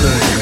对。